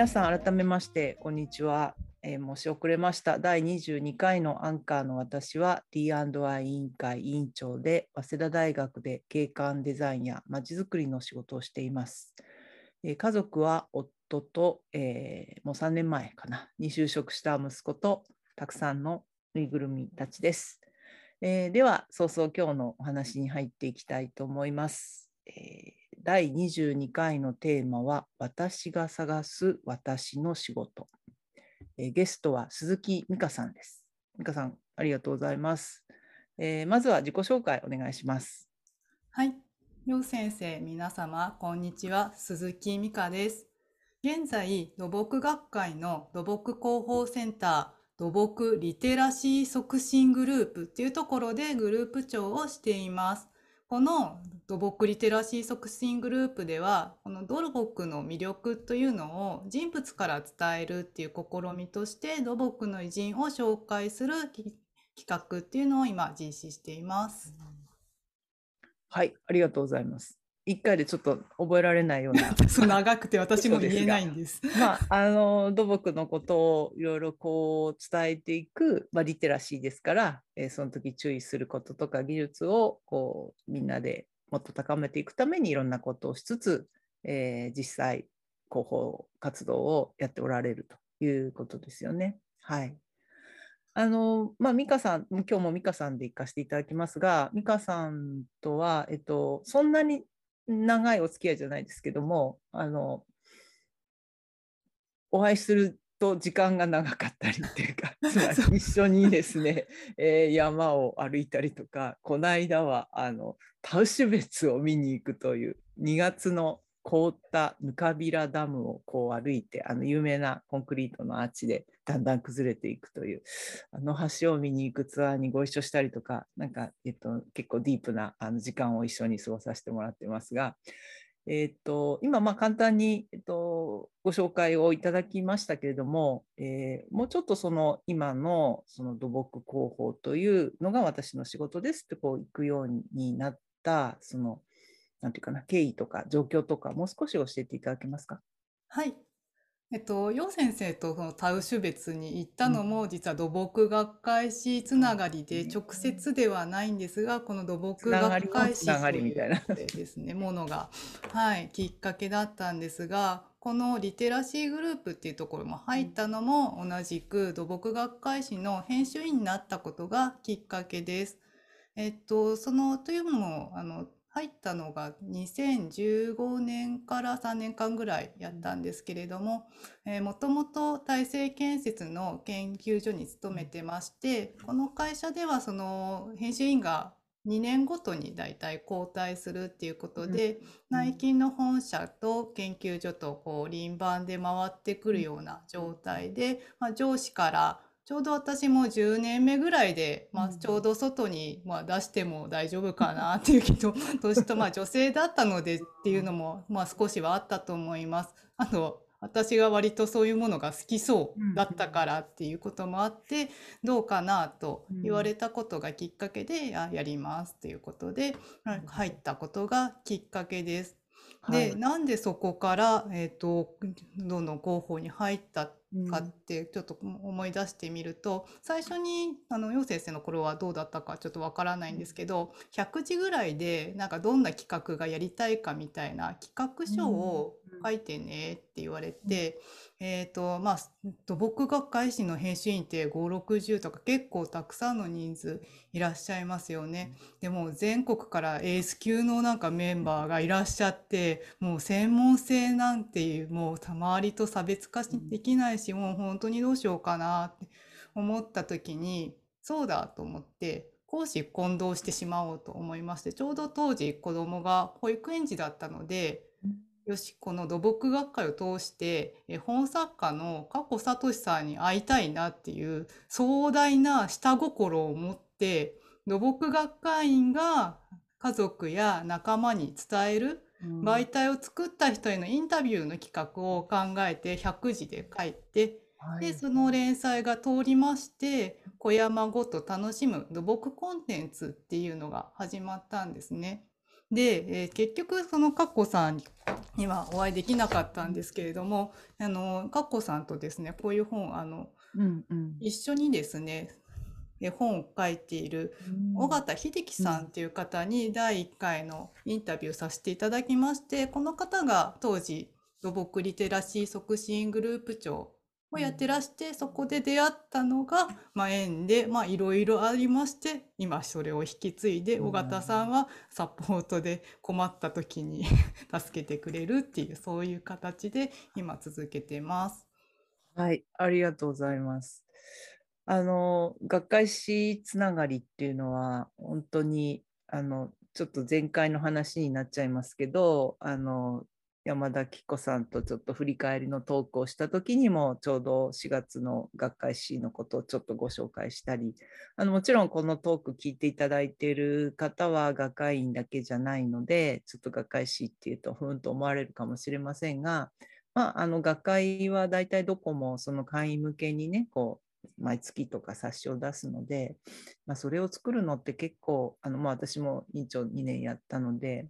皆さん改めましてこんにちは、えー、申し遅れました。第22回のアンカーの私は D&I 委員会委員長で早稲田大学で景観デザインやまちづくりの仕事をしています、えー、家族は夫と、えー、もう3年前かなに就職した息子とたくさんのぬいぐるみたちです、え、では早々今日のお話に入っていきたいと思います、え第22回のテーマは私が探す私の仕事。えゲストは鈴木美香さんです。美香さん、ありがとうございます。えー、まずは自己紹介お願いします。はい。よう先生、皆様、こんにちは。鈴木美香です。現在、土木学会の土木広報センター、土木リテラシー促進グループっていうところでグループ長をしています。この土木リテラシー促進グループではこの土木の魅力というのを人物から伝えるっていう試みとして土木の偉人を紹介する企画っていうのを今実施しています。はいありがとうございます。1回でちょっと覚えられないような そう長くて私も言えないんです。まあ、あの土木のことをいろいろこう伝えていく、まあ、リテラシーですから、えー、その時注意することとか技術をこうみんなでもっと高めていくためにいろんなことをしつつ、えー、実際広報活動をやっておられるということですよね。はい。あのまあ、美香さん、今日も美香さんで行かせていただきますが、美香さんとは、えっと、そんなに長いお付き合いじゃないですけどもあのお会いすると時間が長かったりっていうか つまり一緒にですね、えー、山を歩いたりとかこの間はあのタウシュベツを見に行くという2月の凍ったぬかびらダムをこう歩いてあの有名なコンクリートのアーチでだんだん崩れていくという あの橋を見に行くツアーにご一緒したりとかなんか、えっと、結構ディープなあの時間を一緒に過ごさせてもらってますが、えっと、今まあ簡単に、えっと、ご紹介をいただきましたけれども、えー、もうちょっとその今のその土木工法というのが私の仕事ですってこう行くようになったそのなんていうかな経緯とか状況とかもう少し教えていただけますか？はいえっと、楊先生とそのタウシュ別に行ったのも、実は土木学会誌つながりで、直接ではないんですが、この土木学会誌というですね、ものが、はい、きっかけだったんですが、このリテラシーグループっていうところも入ったのも同じく土木学会誌の編集員になったことがきっかけです。えっと、そのというのもあの入ったのが2015年から3年間ぐらいやったんですけれども、もともと大成建設の研究所に勤めてまして、この会社ではその編集員が2年ごとにだいたい交代するっていうことで、内勤の本社と研究所とこう輪番で回ってくるような状態で、まあ、上司からちょうど私も10年目ぐらいで、まあ、ちょうど外に、まあ、出しても大丈夫かなっていうけど、年と、まあ、女性だったのでっていうのも、まあ、少しはあったと思います。あと、私が割とそういうものが好きそうだったからっていうこともあって、どうかなと言われたことがきっかけで、やりますっていうことで、入ったことがきっかけです。で、なんでそこから、えっ、と、どんどん広報に入ったかってちょっと思い出してみると、うん、最初にあの陽先生の頃はどうだったかちょっとわからないんですけど100字ぐらいでなんかどんな企画がやりたいかみたいな企画書を書いてねって言われて、うん、えっ、ー、とまあ土木学会誌の編集員って560とか結構たくさんの人数いらっしゃいますよね。でも全国からエース級のなんかメンバーがいらっしゃってもう専門性なんていうもう周りと差別化できないしもう本当にどうしようかなって思った時にそうだと思って講師混同してしまおうと思いましてちょうど当時子供が保育園児だったのでよしこの土木学会を通して絵本作家の加古聡さんに会いたいなっていう壮大な下心を持って土木学会員が家族や仲間に伝える媒体を作った人へのインタビューの企画を考えて100字で書いて、はい、でその連載が通りまして小山ごと楽しむ土木コンテンツっていうのが始まったんですね。で、えー、結局そのカッコさんにはお会いできなかったんですけれども、あのカッコさんとですねこういう本あの、うんうん、一緒にですね本を書いている尾形秀樹さんっていう方に第1回のインタビューさせていただきましてこの方が当時土木リテラシー促進グループ長をやってらして、そこで出会ったのが、まあ、縁でいろいろありまして今それを引き継いで尾形さんはサポートで困った時に 助けてくれるっていうそういう形で今続けてます。はい、ありがとうございます。あの学会誌つながりっていうのは本当にあのちょっと前回の話になっちゃいますけどあの山田紀子さんとちょっと振り返りのトークをした時にもちょうど4月の学会誌のことをちょっとご紹介したりあのもちろんこのトーク聞いていただいている方は学会員だけじゃないのでちょっと学会誌っていうとふんと思われるかもしれませんが、まあ、あの学会は大体どこもその会員向けにねこう毎月とか冊子を出すので、まあ、それを作るのって結構あの、まあ、私も委員長2年やったので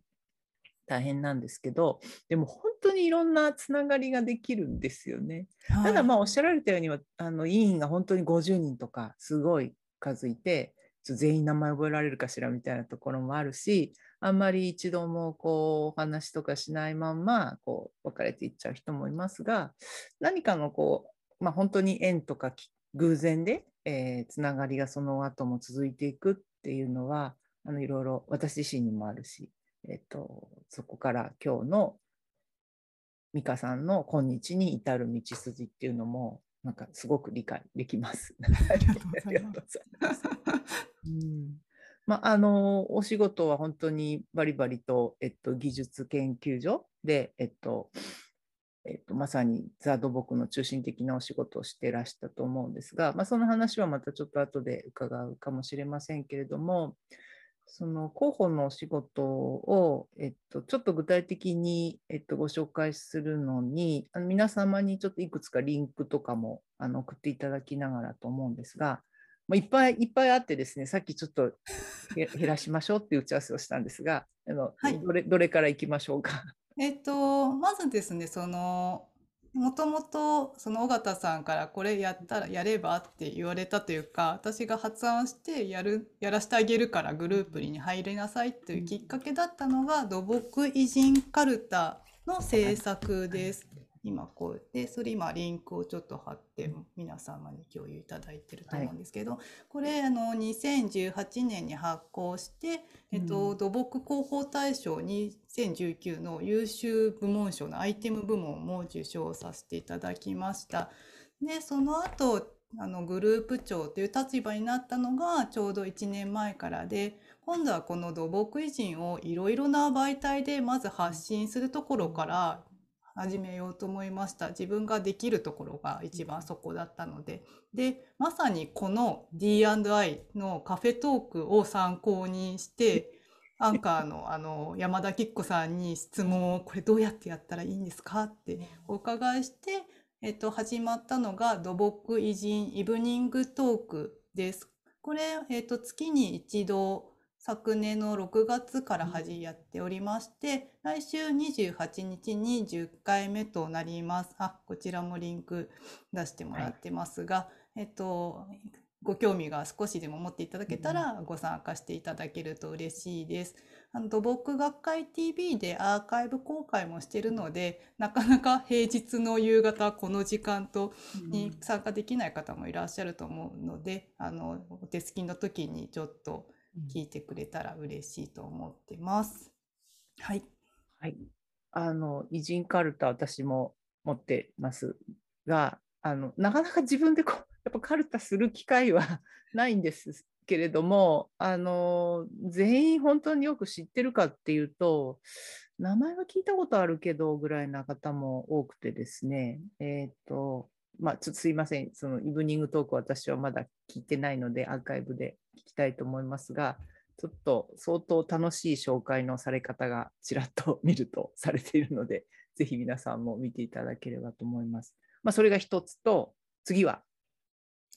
大変なんですけどでも本当にいろんなつながりができるんですよね。はい、ただまあおっしゃられたようにあの委員が本当に50人とかすごい数いて全員名前覚えられるかしらみたいなところもあるしあんまり一度もこうお話とかしないまんまこう別れていっちゃう人もいますが何かのこう、まあ、本当に縁とか偶然で、えー、つながりがその後も続いていくっていうのはあのいろいろ私自身にもあるしえっと、そこから今日の美香さんの今日に至る道筋っていうのもなんかすごく理解できます。ありがとうございます。うんまあ、あのお仕事は本当にバリバリと、えっと、技術研究所で、えっとえっと、まさにザ・土木の中心的なお仕事をしてらしたと思うんですが、まあ、その話はまたちょっと後で伺うかもしれませんけれども、その広報のお仕事を、えっと、ちょっと具体的に、えっと、ご紹介するのに、あの皆様にちょっといくつかリンクとかもあの送っていただきながらと思うんですが、まあ、いっぱいいっぱいあってですね、さっきちょっと減らしましょうっていう打ち合わせをしたんですが、あの、はい、どれどれからいきましょうか？えっと、まずですね、そのもともとその尾形さんからこれやったらやればって言われたというか私が発案してやるやらせてあげるからグループに入りなさいというきっかけだったのが土木偉人カルタの制作です。今こうでそれ今リンクをちょっと貼って皆様に共有いただいてると思うんですけど、はい、これあの2018年に発行して、えっと、土木広報大賞2019の優秀部門賞のアイテム部門も受賞させていただきました。でその後あのグループ長という立場になったのがちょうど1年前からで今度はこの土木偉人をいろいろな媒体でまず発信するところから始めようと思いました。自分ができるところが一番そこだったので。で、まさにこの D&I のカフェトークを参考にして、アンカーのあの山田吉子さんに質問をこれどうやってやったらいいんですかってお伺いして、えっと、始まったのが土木偉人イブニングトークです。これ、えっと、月に一度昨年の6月から始やっておりまして、来週28日に10回目となります。あ、こちらもリンク出してもらってますが、はい、えっと、ご興味が少しでも持っていただけたらご参加していただけると嬉しいです。あの土木学会 TV でアーカイブ公開もしているので、なかなか平日の夕方この時間とに参加できない方もいらっしゃると思うので、あのお手すきの時にちょっと聞いてくれたら嬉しいと思ってます。はい。はい。あの、偉人カルタ私も持ってますが、あの、なかなか自分でこう、やっぱカルタする機会は ないんですけれども、あの、全員本当によく知ってるかっていうと、名前は聞いたことあるけどぐらいな方も多くてですね、えっ、ー、と、まあ、ちょっとすいません、そのイブニングトーク私はまだ聞いてないので、アーカイブで聞きたいと思いますが、ちょっと相当楽しい紹介のされ方がちらっと見るとされているので、ぜひ皆さんも見ていただければと思います。まあ、それが一つと、次は？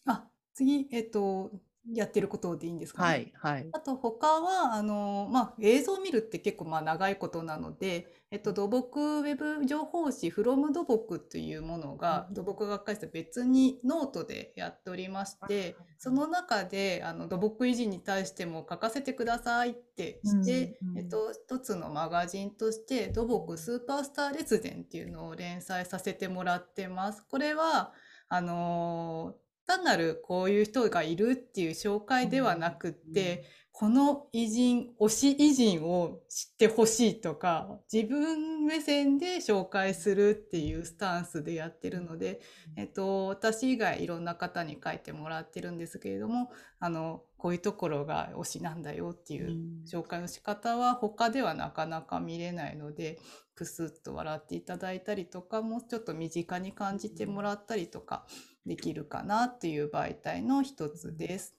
あ次、えっと、やってることでいいんですかね？はいはい、あと他はあの、まあ、映像を見るって結構まあ長いことなので、えっと、土木ウェブ情報誌「フロム土木」というものが土木学会室別にノートでやっておりましてその中であの土木偉人に対しても書かせてくださいってして、えっと、一つのマガジンとして「土木スーパースター列伝」っていうのを連載させてもらってます。これはあの単なるこういう人がいるっていう紹介ではなくって、この偉人、推し偉人を知ってほしいとか、自分目線で紹介するっていうスタンスでやってるので、えっと、私以外いろんな方に書いてもらってるんですけれども、あの、こういうところが推しなんだよっていう紹介の仕方は他ではなかなか見れないので、くすっと笑っていただいたりとか、もうちょっと身近に感じてもらったりとか、できるかなっていう媒体の一つです。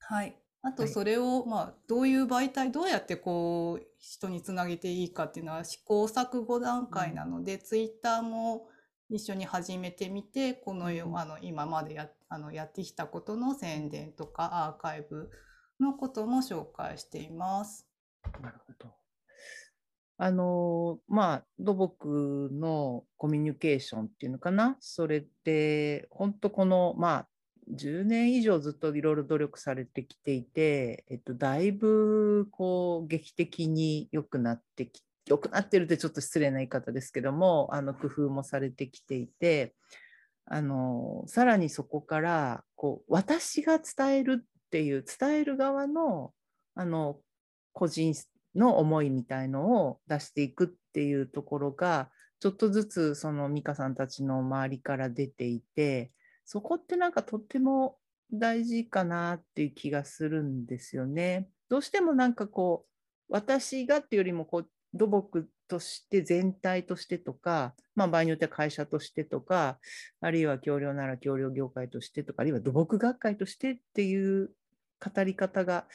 はい。あとそれを、まあ、どういう媒体、どうやってこう、人につなげていいかっていうのは試行錯誤段階なので、うん、ツイッターも一緒に始めてみて、このよ、あの、今までや、あの、やってきたことの宣伝とかアーカイブのことも紹介しています。なるほど。あのまあ土木のコミュニケーションっていうのかな？それって本当このまあ10年以上ずっといろいろ努力されてきていて、えっと、だいぶこう劇的に良くなってき良くなってるってちょっと失礼な言い方ですけどもあの工夫もされてきていてあのさらにそこからこう私が伝えるっていう伝える側のあの個人の思いみたいのを出していくっていうところがちょっとずつその美香さんたちの周りから出ていてそこってなんかとっても大事かなっていう気がするんですよね。どうしてもなんかこう私がっていうよりもこう土木として全体としてとか、まあ、場合によっては会社としてとかあるいは橋梁なら橋梁業界としてとかあるいは土木学会としてっていう語り方が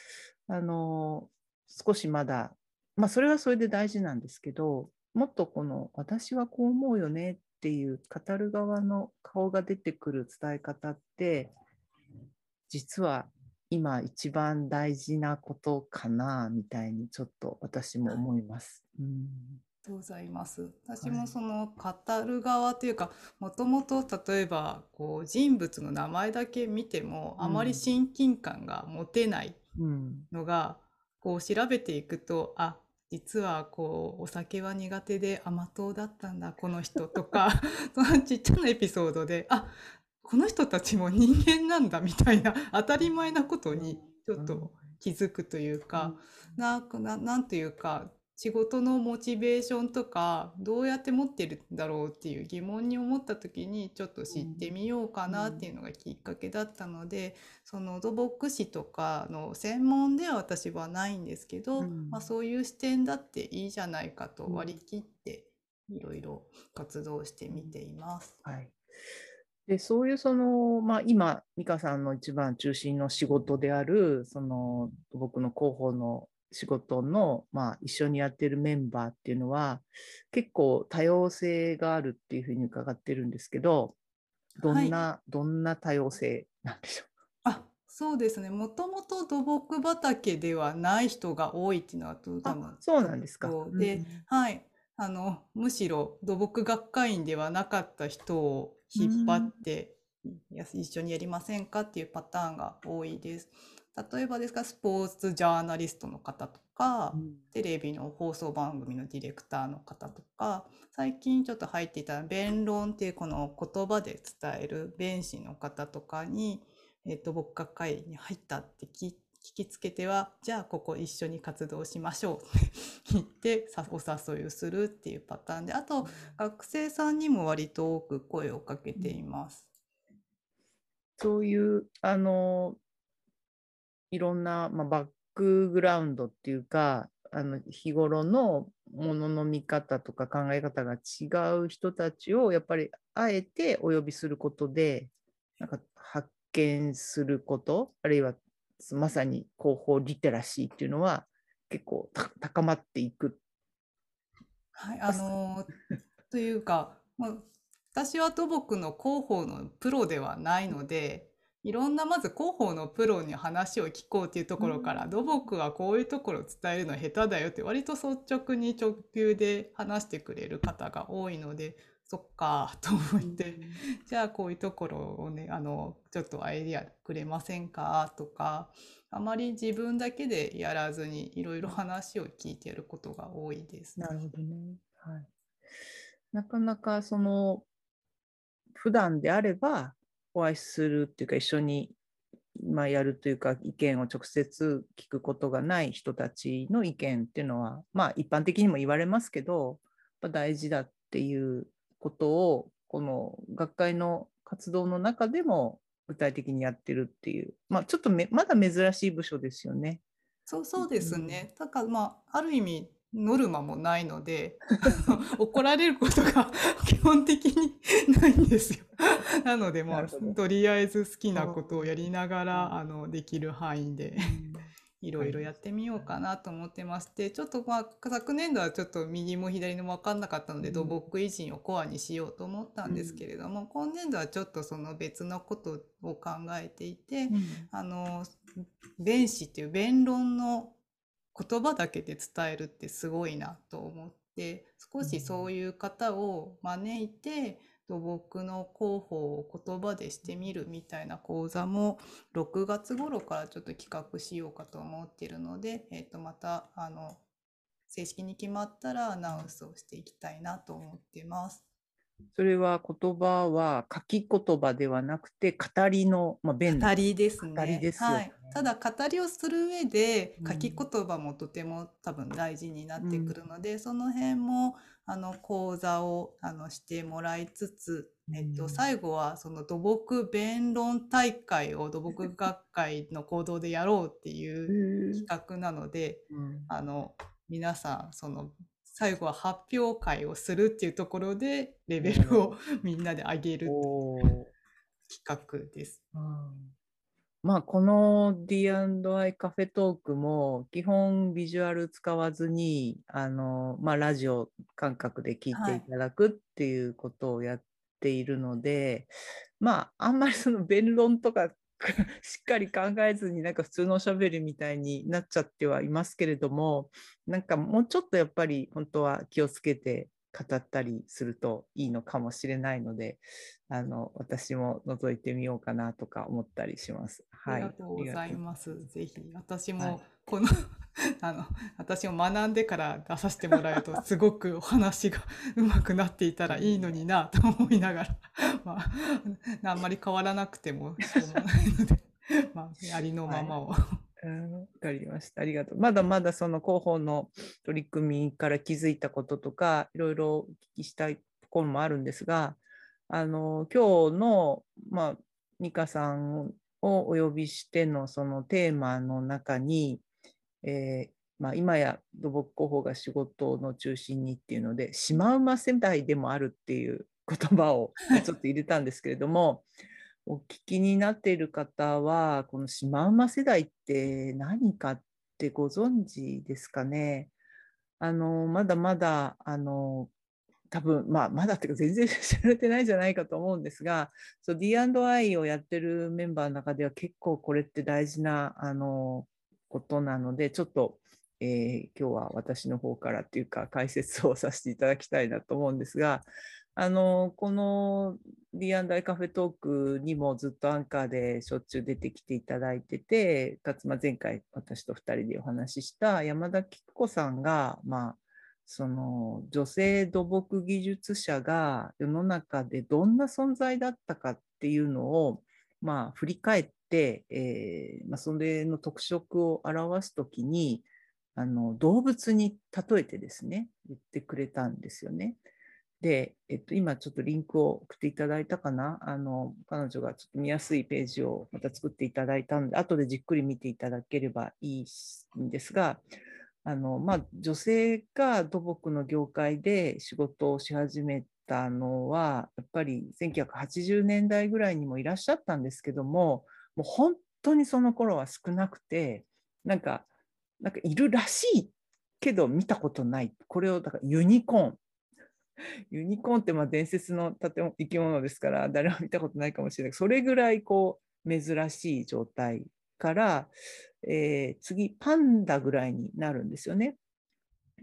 あの少しまだ、まあ、それはそれで大事なんですけど、もっとこの私はこう思うよねっていう語る側の顔が出てくる伝え方って、実は今一番大事なことかなみたいにちょっと私も思います。うんございます。私もその語る側というか、もともと例えばこう人物の名前だけ見てもあまり親近感が持てないのが、こう調べていくとあ実はこうお酒は苦手で甘党だったんだこの人とか そのちっちゃなエピソードであこの人たちも人間なんだみたいな当たり前なことにちょっと気づくというか、なんかなんというか仕事のモチベーションとかどうやって持ってるんだろうっていう疑問に思った時にちょっと知ってみようかなっていうのがきっかけだったので、その土木士とかの専門では私はないんですけど、まあ、そういう視点だっていいじゃないかと割り切っていろいろ活動してみています。はい。でそういうその、まあ、今、美香さんの一番中心の仕事である、その僕の広報の仕事の、まあ、一緒にやってるメンバーっていうのは結構多様性があるっていうふうに伺ってるんですけどどんな、はい、どんな多様性なんでしょう？あそうですね。もともと土木畑ではない人が多いっていうのは多分そうなんですか。で、う。ん、はい。あのむしろ土木学会員ではなかった人を引っ張って、うん、一緒にやりませんかっていうパターンが多いです。例えばですかスポーツジャーナリストの方とか、うん、テレビの放送番組のディレクターの方とか最近ちょっと入っていた弁論っていうこの言葉で伝える弁士の方とかに、えっと、牧歌会に入ったって聞きつけてはじゃあここ一緒に活動しましょう って言ってお誘いをするっていうパターンであと学生さんにも割と多く声をかけています。そういうあのいろんな、まあ、バックグラウンドっていうかあの日頃のものの見方とか考え方が違う人たちをやっぱりあえてお呼びすることでなんか発見することあるいはまさに広報リテラシーっていうのは結構高まっていく。はい、あの というか、まあ、私は土木の広報のプロではないのでいろんなまず広報のプロに話を聞こうっていうところから、うん、土木はこういうところを伝えるのは下手だよって割と率直に直球で話してくれる方が多いのでそっかと思って、うん、じゃあこういうところをねあのちょっとアイディアくれませんかとかあまり自分だけでやらずにいろいろ話を聞いてることが多いです、ね。なるほどね。はい。なかなかその普段であればお会いするっていうか一緒にまあ、やるというか意見を直接聞くことがない人たちの意見っていうのはまあ一般的にも言われますけどやっぱ大事だっていうことをこの学会の活動の中でも具体的にやってるっていう、まあ、ちょっとまだ珍しい部署ですよね。そうそうですね。だからまあある意味ノルマもないので怒られることが 基本的にないんですよ。なのでまあとりあえず好きなことをやりながらあのできる範囲でいろいろやってみようかなと思ってまして、ちょっとまあ昨年度はちょっと右も左も分かんなかったので、土木維持をコアにしようと思ったんですけれども、今年度はちょっとその別のことを考えていて、あの弁士っていう弁論の言葉だけで伝えるってすごいなと思って少しそういう方を招いて、土木の広報を言葉でしてみるみたいな講座も6月頃からちょっと企画しようかと思っているので、えー、とまたあの正式に決まったらアナウンスをしていきたいなと思ってます。それは言葉は書き言葉ではなくて語りの、まあ、弁語りですね。語りです、ね、はい。ただ語りをする上で書き言葉もとても多分大事になってくるので、うん、その辺もあの講座をあのしてもらいつつ、えっと、最後はその土木弁論大会を土木学会の行動でやろうっていう企画なので、うん、あの皆さんその最後は発表会をするっていうところでレベルをみんなで上げる企画です。うん。まあ、この D&I カフェトークも基本ビジュアル使わずにあの、まあ、ラジオ感覚で聞いていただくっていうことをやっているので、はい、まああんまりその弁論とか しっかり考えずになんか普通のおしゃべりみたいになっちゃってはいますけれどもなんかもうちょっとやっぱり本当は気をつけて語ったりするといいのかもしれないのであの私も覗いてみようかなとか思ったりします。はい、ありがとうございます。ぜひ私もこの、はい、あの私も学んでから出させてもらえるとすごくお話がうまくなっていたらいいのになと思いながら、まあ、あんまり変わらなくてもしょうがないので、まあ、ありのままを。はいわかりました。ありがとう。まだまだその広報の取り組みから気づいたこととか、いろいろお聞きしたいところもあるんですが、あの今日の、まあ、美香さんをお呼びしてのそのテーマの中に、えー、まあ、今や土木広報が仕事の中心にっていうので、シマウマ世代でもあるっていう言葉を ちょっと入れたんですけれども、お聞きになっている方は、このシマウマ世代って何かってご存知ですかね？あのまだまだあの多分、まあ、まだっていうか全然知られてないんじゃないかと思うんですが、D&I をやってるメンバーの中では結構これって大事なあのことなので、ちょっと、えー、今日は私の方からっていうか解説をさせていただきたいなと思うんですが、あのこの D&I カフェトークにもずっとアンカーでしょっちゅう出てきていただいてて、かつま前回私と2人でお話しした山田菊子さんが、まあ、その女性土木技術者が世の中でどんな存在だったかっていうのを、まあ、振り返って、えーまあ、それの特色を表すときにあの動物に例えてですね言ってくれたんですよね。で、えっと、今ちょっとリンクを送っていただいたかな？あの彼女がちょっと見やすいページをまた作っていただいたので後でじっくり見ていただければいいんですがあの、まあ、女性が土木の業界で仕事をし始めたのはやっぱり1980年代ぐらいにもいらっしゃったんですけどももう本当にその頃は少なくてなんかなんかいるらしいけど見たことない。これをだからユニコーン。ユニコーンってまあ伝説の建物生き物ですから誰も見たことないかもしれない。それぐらいこう珍しい状態から、えー、次パンダぐらいになるんですよね。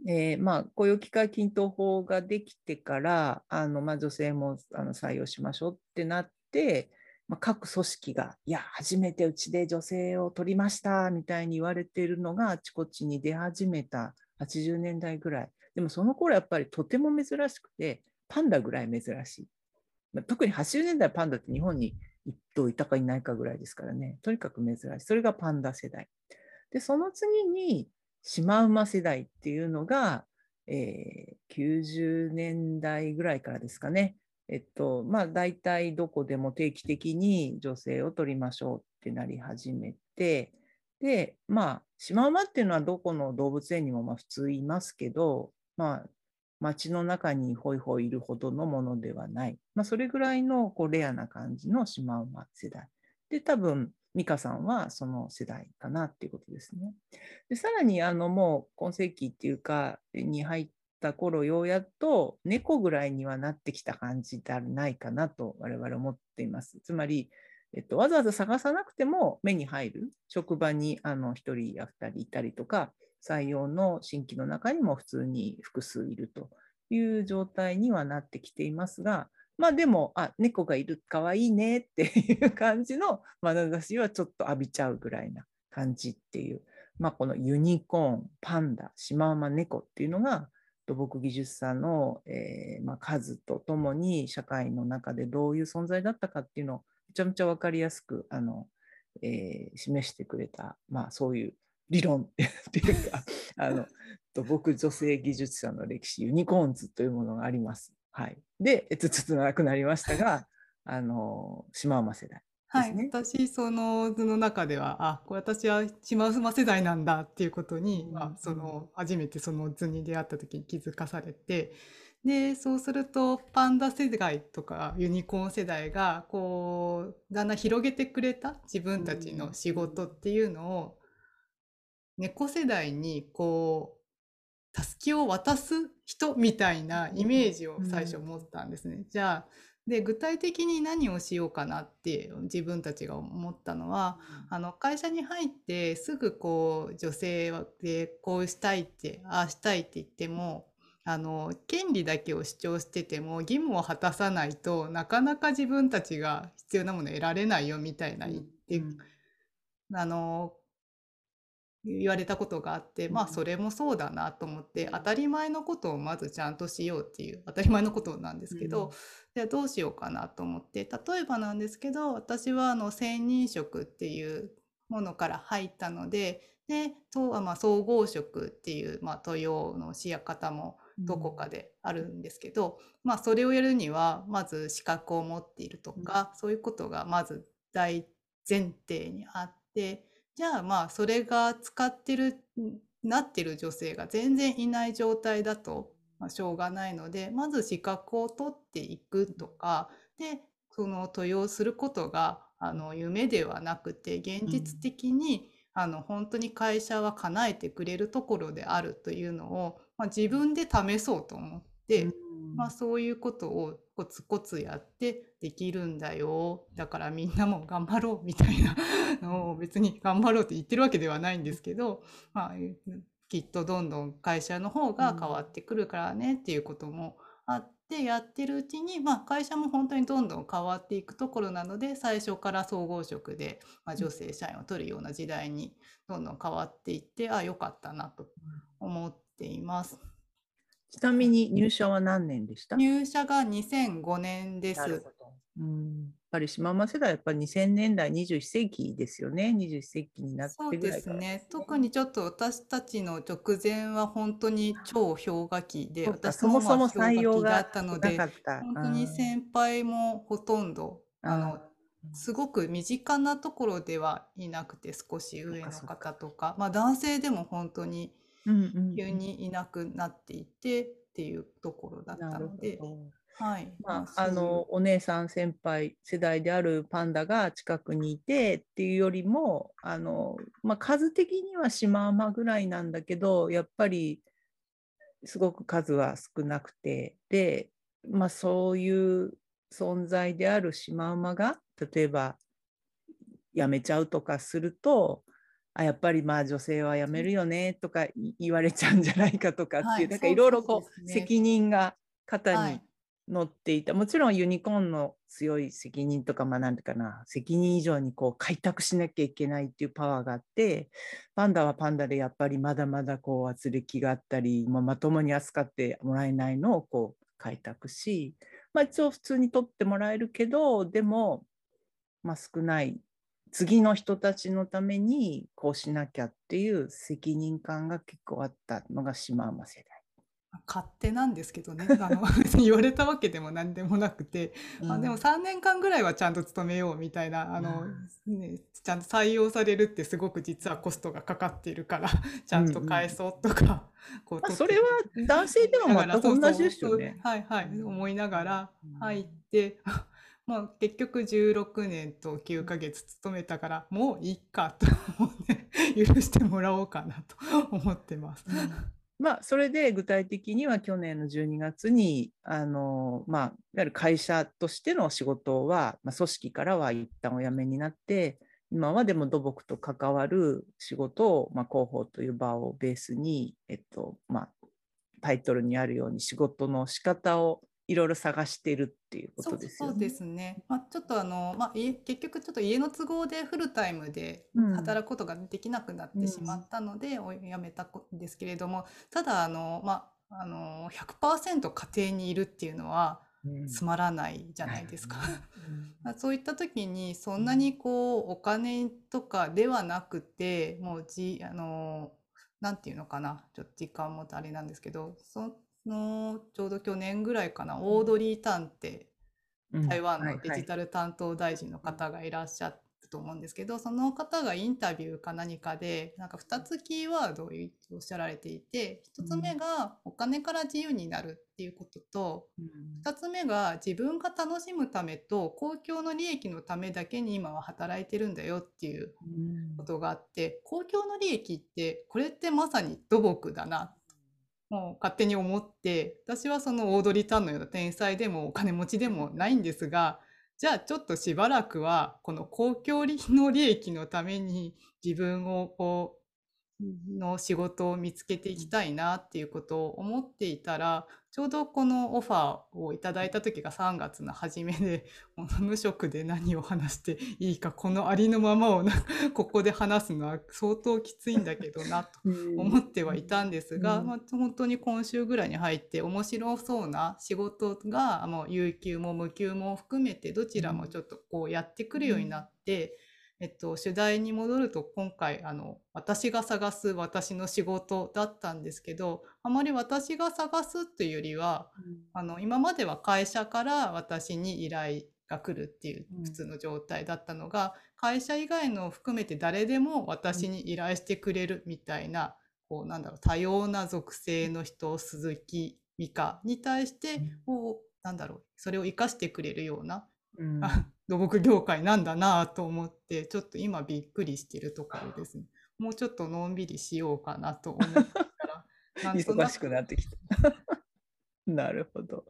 えー、まあ、雇用機会均等法ができてからあの、まあ、女性もあの採用しましょうってなって、まあ、各組織が、いや、初めてうちで女性を取りましたみたいに言われているのがあちこちに出始めた80年代ぐらい。でもその頃やっぱりとても珍しくて、パンダぐらい珍しい。まあ、特に80年代パンダって日本に1頭いたかいないかぐらいですからね、とにかく珍しい。それがパンダ世代。で、その次にシマウマ世代っていうのが、えー、90年代ぐらいからですかね。えっと、まあ、大体どこでも定期的に女性を取りましょうってなり始めて、で、まあ、シマウマっていうのはどこの動物園にもまあ普通いますけど、まあ、街の中にホイホイいるほどのものではない。まあ、それぐらいのこうレアな感じのシマウマ世代。で、多分、美香さんはその世代かなっていうことですね。でさらに、あの、もう今世紀っていうか、に入った頃、ようやっと猫ぐらいにはなってきた感じではないかなと我々思っています。つまり、えっと、わざわざ探さなくても目に入る職場にあの1人や2人いたりとか採用の新規の中にも普通に複数いるという状態にはなってきていますが、まあでも、あ、猫がいる、かわいいねっていう感じの眼差しはちょっと浴びちゃうぐらいな感じっていう、まあこのユニコーン、パンダ、シマウマ猫っていうのが土木技術者の、えー、まあ、数とともに社会の中でどういう存在だったかっていうのをめちゃめちゃ分かりやすくあの、えー、示してくれた、まあ、そういう理論 っていうかあの土木女性技術者の歴史ユニコーンズというものがあります。はい、で、えっと、ちょっと長くなりましたが あのシマウマ世代。はい、私その図の中ではあこれ私はシマウマ世代なんだっていうことに、まあ、その初めてその図に出会った時に気づかされてでそうするとパンダ世代とかユニコーン世代がこうだんだん広げてくれた自分たちの仕事っていうのを猫世代にこうたすきを渡す人みたいなイメージを最初持ったんですね。じゃあで具体的に何をしようかなって自分たちが思ったのは、あの会社に入ってすぐこう女性でこうしたいってああしたいって言ってもあの権利だけを主張してても義務を果たさないとなかなか自分たちが必要なものを得られないよみたいな言って、うん、あの言われたことがあって、まあそれもそうだなと思って当たり前のことをまずちゃんとしようっていう当たり前のことなんですけど、うん、じゃあどうしようかなと思って例えばなんですけど私はあの専任職っていうものから入ったのででと、まあ、総合職っていう、まあ、登用のしや方もどこかであるんですけど、うん、まあそれをやるにはまず資格を持っているとか、うん、そういうことがまず大前提にあってじゃあまあそれが使ってるなってる女性が全然いない状態だと、まあ、しょうがないのでまず資格を取っていくとかでその登用することがあの夢ではなくて現実的に、うん、あの本当に会社は叶えてくれるところであるというのをまあ、自分で試そうと思って、うん、まあ、そういうことをコツコツやってできるんだよ。だからみんなも頑張ろうみたいな。のを別に頑張ろうって言ってるわけではないんですけど、まあ、きっとどんどん会社の方が変わってくるからねっていうこともあってやってるうちに、まあ、会社も本当にどんどん変わっていくところなので最初から総合職で、まあ、女性社員を取るような時代にどんどん変わっていってああよかったなと思っています。ちなみに入社は何年でした？入社が2005年です。うん。やっぱり島間世代やっぱり2000年代21世紀ですよね。21世紀になってそうですね。特にちょっと私たちの直前は本当に超氷河期で私もそも採用があったので本当に先輩もほとんどあのすごく身近なところではいなくて少し上の方とか。まあ男性でも本当に急にいなくなっていてっていうところだったので。はい。まあ、あのお姉さん先輩世代であるパンダが近くにいてっていうよりもあの、まあ、数的にはシマウマぐらいなんだけどやっぱりすごく数は少なくてで、まあ、そういう存在であるシマウマが例えば辞めちゃうとかするとあやっぱりまあ女性は辞めるよねとか 言われちゃうんじゃないかとかっていう、はい、なんかいろいろこう、ね、責任が肩に乗っていた、はい、もちろんユニコーンの強い責任とかまあなんていうかな責任以上にこう開拓しなきゃいけないっていうパワーがあってパンダはパンダでやっぱりまだまだこう圧力があったり、まあ、まともに扱ってもらえないのをこう開拓し、まあ、一応普通に取ってもらえるけどでも、まあ、少ない次の人たちのためにこうしなきゃっていう責任感が結構あったのがシマウマ世代。勝手なんですけどね。あの 言われたわけでも何でもなくて、うん、あでも3年間ぐらいはちゃんと勤めようみたいなあの、うん、ね、ちゃんと採用されるってすごく実はコストがかかっているから ちゃんと返そうとか、うんうん、こう、まあ、それは男性でも全く同じですよね。はいはい思いながら入って。まあ、結局16年と9ヶ月勤めたからもういいかと思って、許してもらおうかなと思ってます。まあ、それで具体的には去年の12月にあの、まあ、いわゆる会社としての仕事は、まあ、組織からは一旦お辞めになって今はでも土木と関わる仕事を、まあ、広報という場をベースに、えっとまあ、タイトルにあるように仕事の仕方をいろいろ探しているっていうことですよね。そうですね。まあ、ちょっとあの、まあ、結局ちょっと家の都合でフルタイムで働くことができなくなってしまったので、うん、辞めたんですけれども、ただあの、まあ、あの100%家庭にいるっていうのはつまらないじゃないですか。うん、そういった時にそんなにこうお金とかではなくてもうじあのなんていうのかなちょっと時間もあれなんですけどそのちょうど去年ぐらいかな、オードリー・タンって台湾のデジタル担当大臣の方がいらっしゃったと思うんですけど、その方がインタビューか何かでなんか2つキーワードをおっしゃられていて1つ目がお金から自由になるっていうことと、2つ目が自分が楽しむためと公共の利益のためだけに今は働いてるんだよっていうことがあって公共の利益ってこれってまさに土木だなもう勝手に思って私はそのオードリー・タンのような天才でもお金持ちでもないんですがじゃあちょっとしばらくはこの公共の利益のために自分をこうの仕事を見つけていきたいなっていうことを思っていたらちょうどこのオファーをいただいた時が3月の初めで、無職で何を話していいか、このありのままをなここで話すのは相当きついんだけどなと 思ってはいたんですが、まあ、本当に今週ぐらいに入って面白そうな仕事が、もう有給も無給も含めてどちらもちょっとこうやってくるようになって、えっと、主題に戻ると今回あの私が探す私の仕事だったんですけどあまり私が探すっていうよりは、うん、あの今までは会社から私に依頼が来るっていう普通の状態だったのが、うん、会社以外の含めて誰でも私に依頼してくれるみたいな、こうなんだろう多様な属性の人鈴木美香に対して、こうなんだろうそれを生かしてくれるようなうん、土木業界なんだなと思ってちょっと今びっくりしてるところですね。もうちょっとのんびりしようかなと思ったら 忙しくなってきた。なるほど。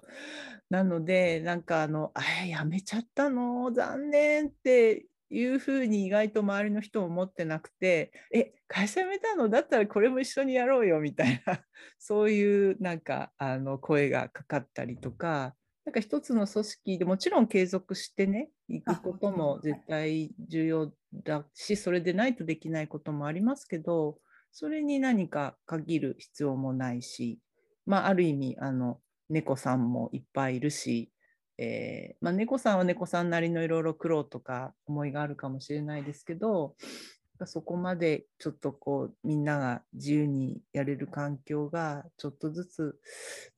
なのでなんかあの「あやめちゃったの？残念」っていうふうに意外と周りの人も思ってなくて「え会社辞めたの？だったらこれも一緒にやろうよ」みたいなそういうなんかあの声がかかったりとかなんか一つの組織でもちろん継続してね、いくことも絶対重要だし、それでないとできないこともありますけど、それに何か限る必要もないし、まあ、ある意味、あの、猫さんもいっぱいいるし、えー、まあ、猫さんは猫さんなりのいろいろ苦労とか思いがあるかもしれないですけど、そこまでちょっとこうみんなが自由にやれる環境がちょっとずつ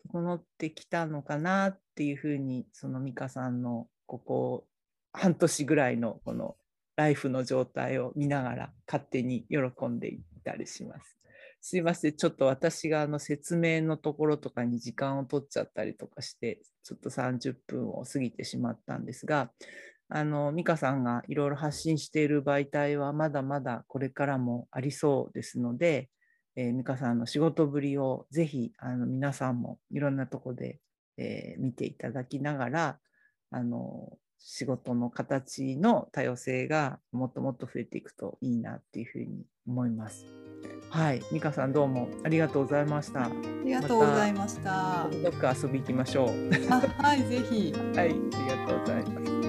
整ってきたのかなっていうふうにその美香さんのここ半年ぐらいのこのライフの状態を見ながら勝手に喜んでいたりします。すいません、ちょっと私があの説明のところとかに時間を取っちゃったりとかして、ちょっと30分を過ぎてしまったんですが、あの美香さんがいろいろ発信している媒体はまだまだこれからもありそうですので、えー、美香さんの仕事ぶりをぜひあの皆さんもいろんなとこで、えー、見ていただきながらあの仕事の形の多様性がもっともっと増えていくといいなっていうふうに思います。はい、美香さんどうもありがとうございました。ありがとうございました。どっか遊び行きましょう。あはい、ぜひ。はい、ありがとうございます。